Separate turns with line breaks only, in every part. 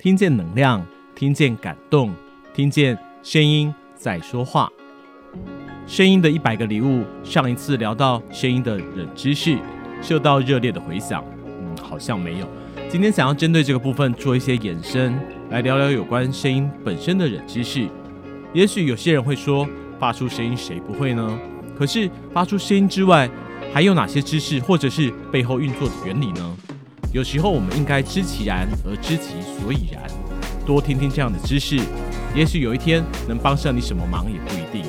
听见能量，听见感动，听见声音在说话。声音的一百个礼物，上一次聊到声音的冷知识，受到热烈的回响。嗯，好像没有。今天想要针对这个部分做一些延伸，来聊聊有关声音本身的冷知识。也许有些人会说，发出声音谁不会呢？可是发出声音之外，还有哪些知识，或者是背后运作的原理呢？有时候我们应该知其然而知其所以然，多听听这样的知识，也许有一天能帮上你什么忙也不一定。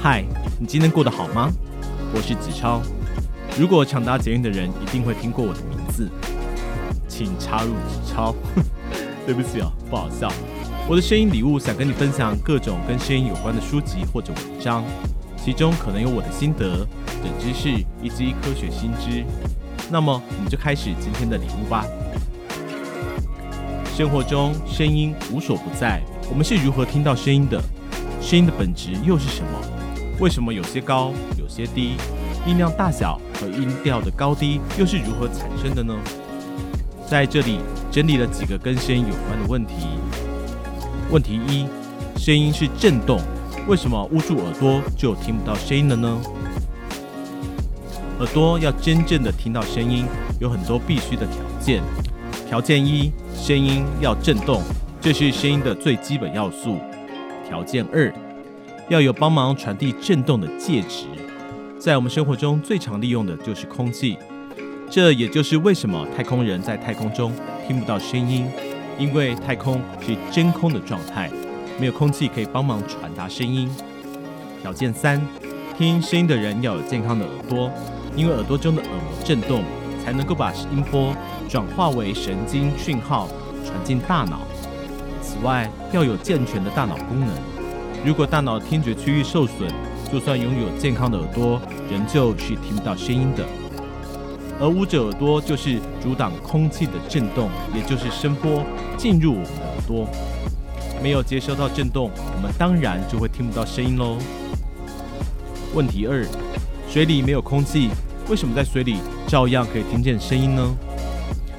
嗨，你今天过得好吗？我是子超。如果抢搭捷运的人一定会听过我的名字，请插入子超。对不起哦，不好笑。我的声音礼物想跟你分享各种跟声音有关的书籍或者文章，其中可能有我的心得、冷知识以及科学新知。那么，我们就开始今天的礼物吧。生活中声音无所不在，我们是如何听到声音的？声音的本质又是什么？为什么有些高，有些低？音量大小和音调的高低又是如何产生的呢？在这里整理了几个跟声音有关的问题。问题一：声音是震动，为什么捂住耳朵就听不到声音了呢？耳朵要真正的听到声音，有很多必须的条件。条件一，声音要震动，这是声音的最基本要素。条件二，要有帮忙传递震动的介质。在我们生活中最常利用的就是空气，这也就是为什么太空人在太空中听不到声音，因为太空是真空的状态，没有空气可以帮忙传达声音。条件三，听声音的人要有健康的耳朵。因为耳朵中的耳膜震动，才能够把音波转化为神经讯号传进大脑。此外，要有健全的大脑功能。如果大脑听觉区域受损，就算拥有健康的耳朵，仍旧是听不到声音的。而捂着耳朵就是阻挡空气的震动，也就是声波进入我们的耳朵。没有接收到震动，我们当然就会听不到声音喽。问题二。水里没有空气，为什么在水里照样可以听见声音呢？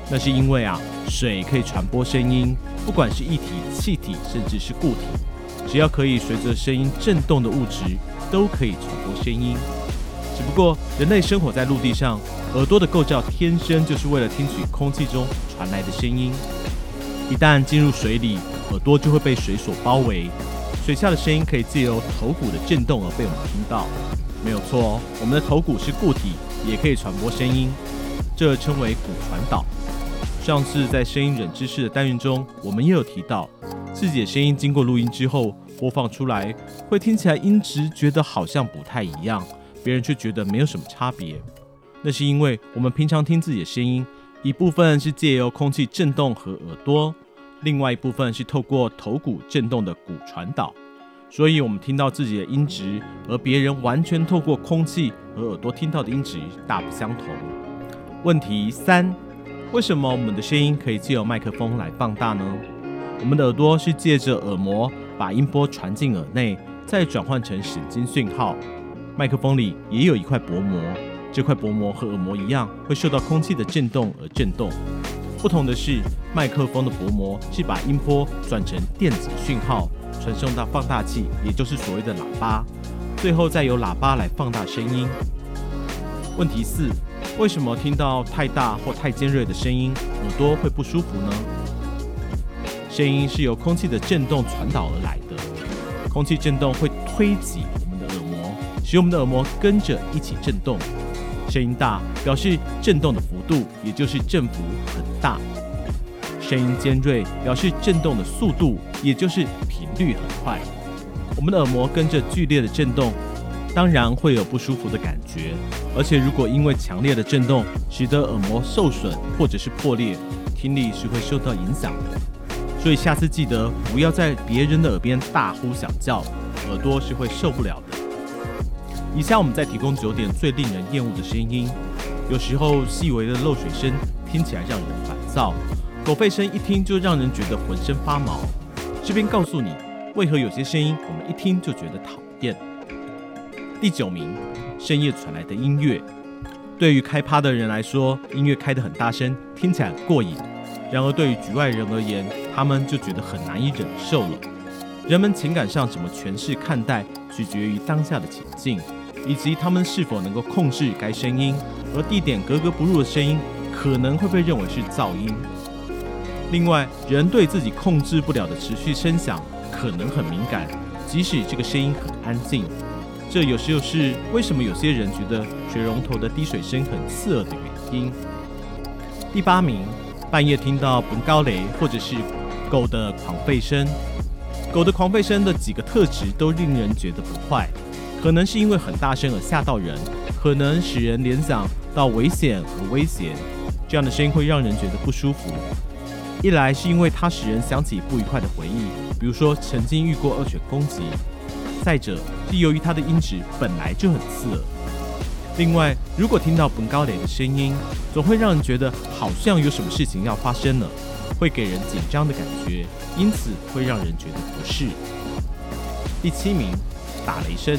那是因为啊，水可以传播声音，不管是液体、气体，甚至是固体，只要可以随着声音震动的物质，都可以传播声音。只不过人类生活在陆地上，耳朵的构造天生就是为了听取空气中传来的声音。一旦进入水里，耳朵就会被水所包围，水下的声音可以借由头骨的震动而被我们听到。没有错哦，我们的头骨是固体，也可以传播声音，这称为骨传导。上次在声音冷知识的单元中，我们也有提到，自己的声音经过录音之后播放出来，会听起来音质觉得好像不太一样，别人却觉得没有什么差别。那是因为我们平常听自己的声音，一部分是借由空气震动和耳朵，另外一部分是透过头骨震动的骨传导。所以，我们听到自己的音质，和别人完全透过空气和耳朵听到的音质大不相同。问题三：为什么我们的声音可以借由麦克风来放大呢？我们的耳朵是借着耳膜把音波传进耳内，再转换成神经讯号。麦克风里也有一块薄膜，这块薄膜和耳膜一样，会受到空气的震动而震动。不同的是，麦克风的薄膜是把音波转成电子讯号。传送到放大器，也就是所谓的喇叭，最后再由喇叭来放大声音。问题四：为什么听到太大或太尖锐的声音，耳朵会不舒服呢？声音是由空气的震动传导而来的，空气震动会推挤我们的耳膜，使我们的耳膜跟着一起震动。声音大表示震动的幅度，也就是振幅很大。声音尖锐表示震动的速度，也就是频率很快。我们的耳膜跟着剧烈的震动，当然会有不舒服的感觉。而且如果因为强烈的震动使得耳膜受损或者是破裂，听力是会受到影响的。所以下次记得不要在别人的耳边大呼小叫，耳朵是会受不了的。以下我们再提供九点最令人厌恶的声音。有时候细微的漏水声听起来让人烦躁。狗吠声一听就让人觉得浑身发毛。这边告诉你，为何有些声音我们一听就觉得讨厌。第九名，深夜传来的音乐。对于开趴的人来说，音乐开得很大声，听起来很过瘾。然而对于局外人而言，他们就觉得很难以忍受了。人们情感上怎么诠释看待，取决于当下的情境，以及他们是否能够控制该声音。而地点格格不入的声音，可能会被认为是噪音。另外，人对自己控制不了的持续声响可能很敏感，即使这个声音很安静。这有时又是为什么有些人觉得水龙头的滴水声很刺耳的原因。第八名，半夜听到本高雷或者是狗的狂吠声。狗的狂吠声的几个特质都令人觉得不快，可能是因为很大声而吓到人，可能使人联想到危险和威胁。这样的声音会让人觉得不舒服。一来是因为它使人想起不愉快的回忆，比如说曾经遇过恶犬攻击；再者是由于它的音质本来就很刺耳。另外，如果听到本高雷的声音，总会让人觉得好像有什么事情要发生了，会给人紧张的感觉，因此会让人觉得不适。第七名，打雷声。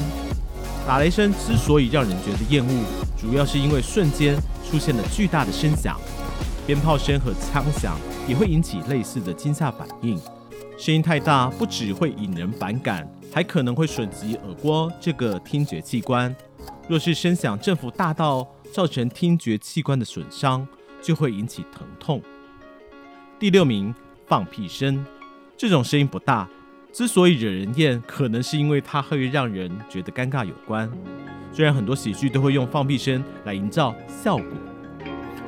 打雷声之所以让人觉得厌恶，主要是因为瞬间出现了巨大的声响，鞭炮声和枪响。也会引起类似的惊吓反应。声音太大，不只会引人反感，还可能会损及耳蜗这个听觉器官。若是声响振幅大到造成听觉器官的损伤，就会引起疼痛。第六名，放屁声。这种声音不大，之所以惹人厌，可能是因为它会让人觉得尴尬有关。虽然很多喜剧都会用放屁声来营造效果。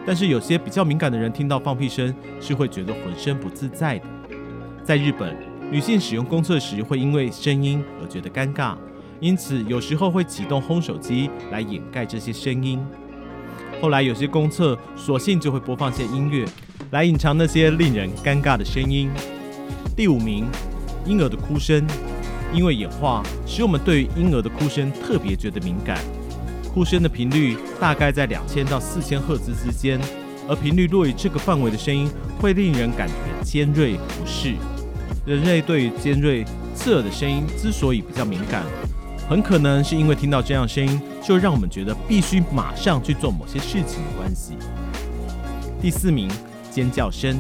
但是有些比较敏感的人听到放屁声是会觉得浑身不自在的。在日本，女性使用公厕时会因为声音而觉得尴尬，因此有时候会启动烘手机来掩盖这些声音。后来有些公厕索性就会播放些音乐来隐藏那些令人尴尬的声音。第五名，婴儿的哭声，因为演化使我们对于婴儿的哭声特别觉得敏感。哭声的频率大概在两千到四千赫兹之间，而频率落于这个范围的声音会令人感觉尖锐不适。人类对于尖锐刺耳的声音之所以比较敏感，很可能是因为听到这样声音就让我们觉得必须马上去做某些事情的关系。第四名，尖叫声。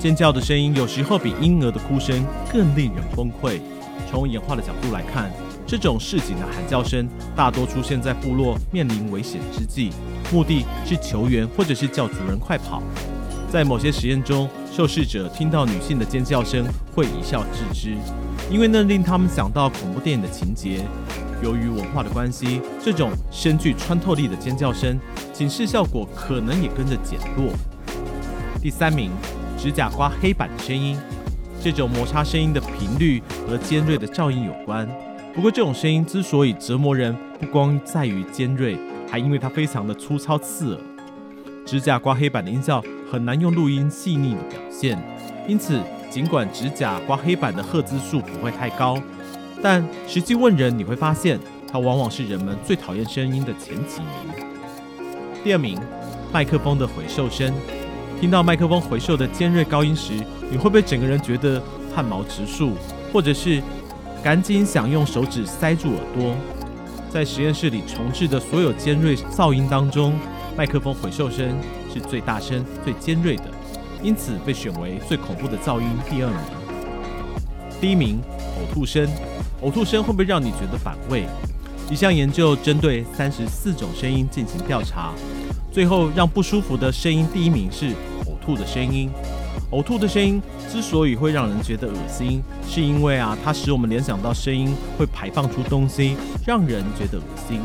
尖叫的声音有时候比婴儿的哭声更令人崩溃。从演化的角度来看。这种市井的喊叫声大多出现在部落面临危险之际，目的是求援或者是叫族人快跑。在某些实验中，受试者听到女性的尖叫声会一笑置之，因为那令他们想到恐怖电影的情节。由于文化的关系，这种深具穿透力的尖叫声，警示效果可能也跟着减弱。第三名，指甲刮黑板的声音，这种摩擦声音的频率和尖锐的噪音有关。不过，这种声音之所以折磨人，不光在于尖锐，还因为它非常的粗糙刺耳。指甲刮黑板的音效很难用录音细腻的表现，因此尽管指甲刮黑板的赫兹数不会太高，但实际问人，你会发现它往往是人们最讨厌声音的前几名。第二名，麦克风的回授声。听到麦克风回授的尖锐高音时，你会不会整个人觉得汗毛直竖，或者是？赶紧想用手指塞住耳朵。在实验室里重置的所有尖锐噪音当中，麦克风回授声是最大声、最尖锐的，因此被选为最恐怖的噪音第二名。第一名，呕吐声。呕吐声会不会让你觉得反胃？一项研究针对三十四种声音进行调查，最后让不舒服的声音第一名是呕吐的声音。呕吐的声音之所以会让人觉得恶心，是因为啊，它使我们联想到声音会排放出东西，让人觉得恶心。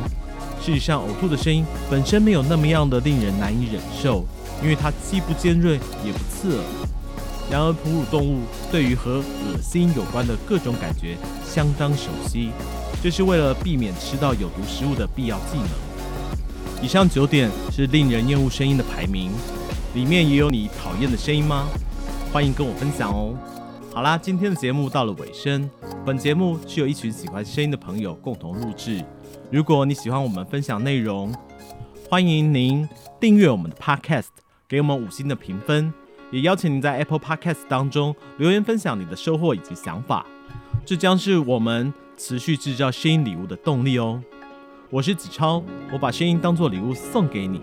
事实上，呕吐的声音本身没有那么样的令人难以忍受，因为它既不尖锐也不刺耳。然而，哺乳动物对于和恶心有关的各种感觉相当熟悉，这是为了避免吃到有毒食物的必要技能。以上九点是令人厌恶声音的排名，里面也有你讨厌的声音吗？欢迎跟我分享哦。好啦，今天的节目到了尾声。本节目是由一群喜欢声音的朋友共同录制。如果你喜欢我们分享内容，欢迎您订阅我们的 Podcast，给我们五星的评分，也邀请您在 Apple Podcast 当中留言分享你的收获以及想法。这将是我们持续制造声音礼物的动力哦。我是子超，我把声音当作礼物送给你，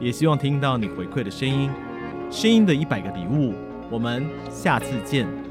也希望听到你回馈的声音。声音的一百个礼物，我们下次见。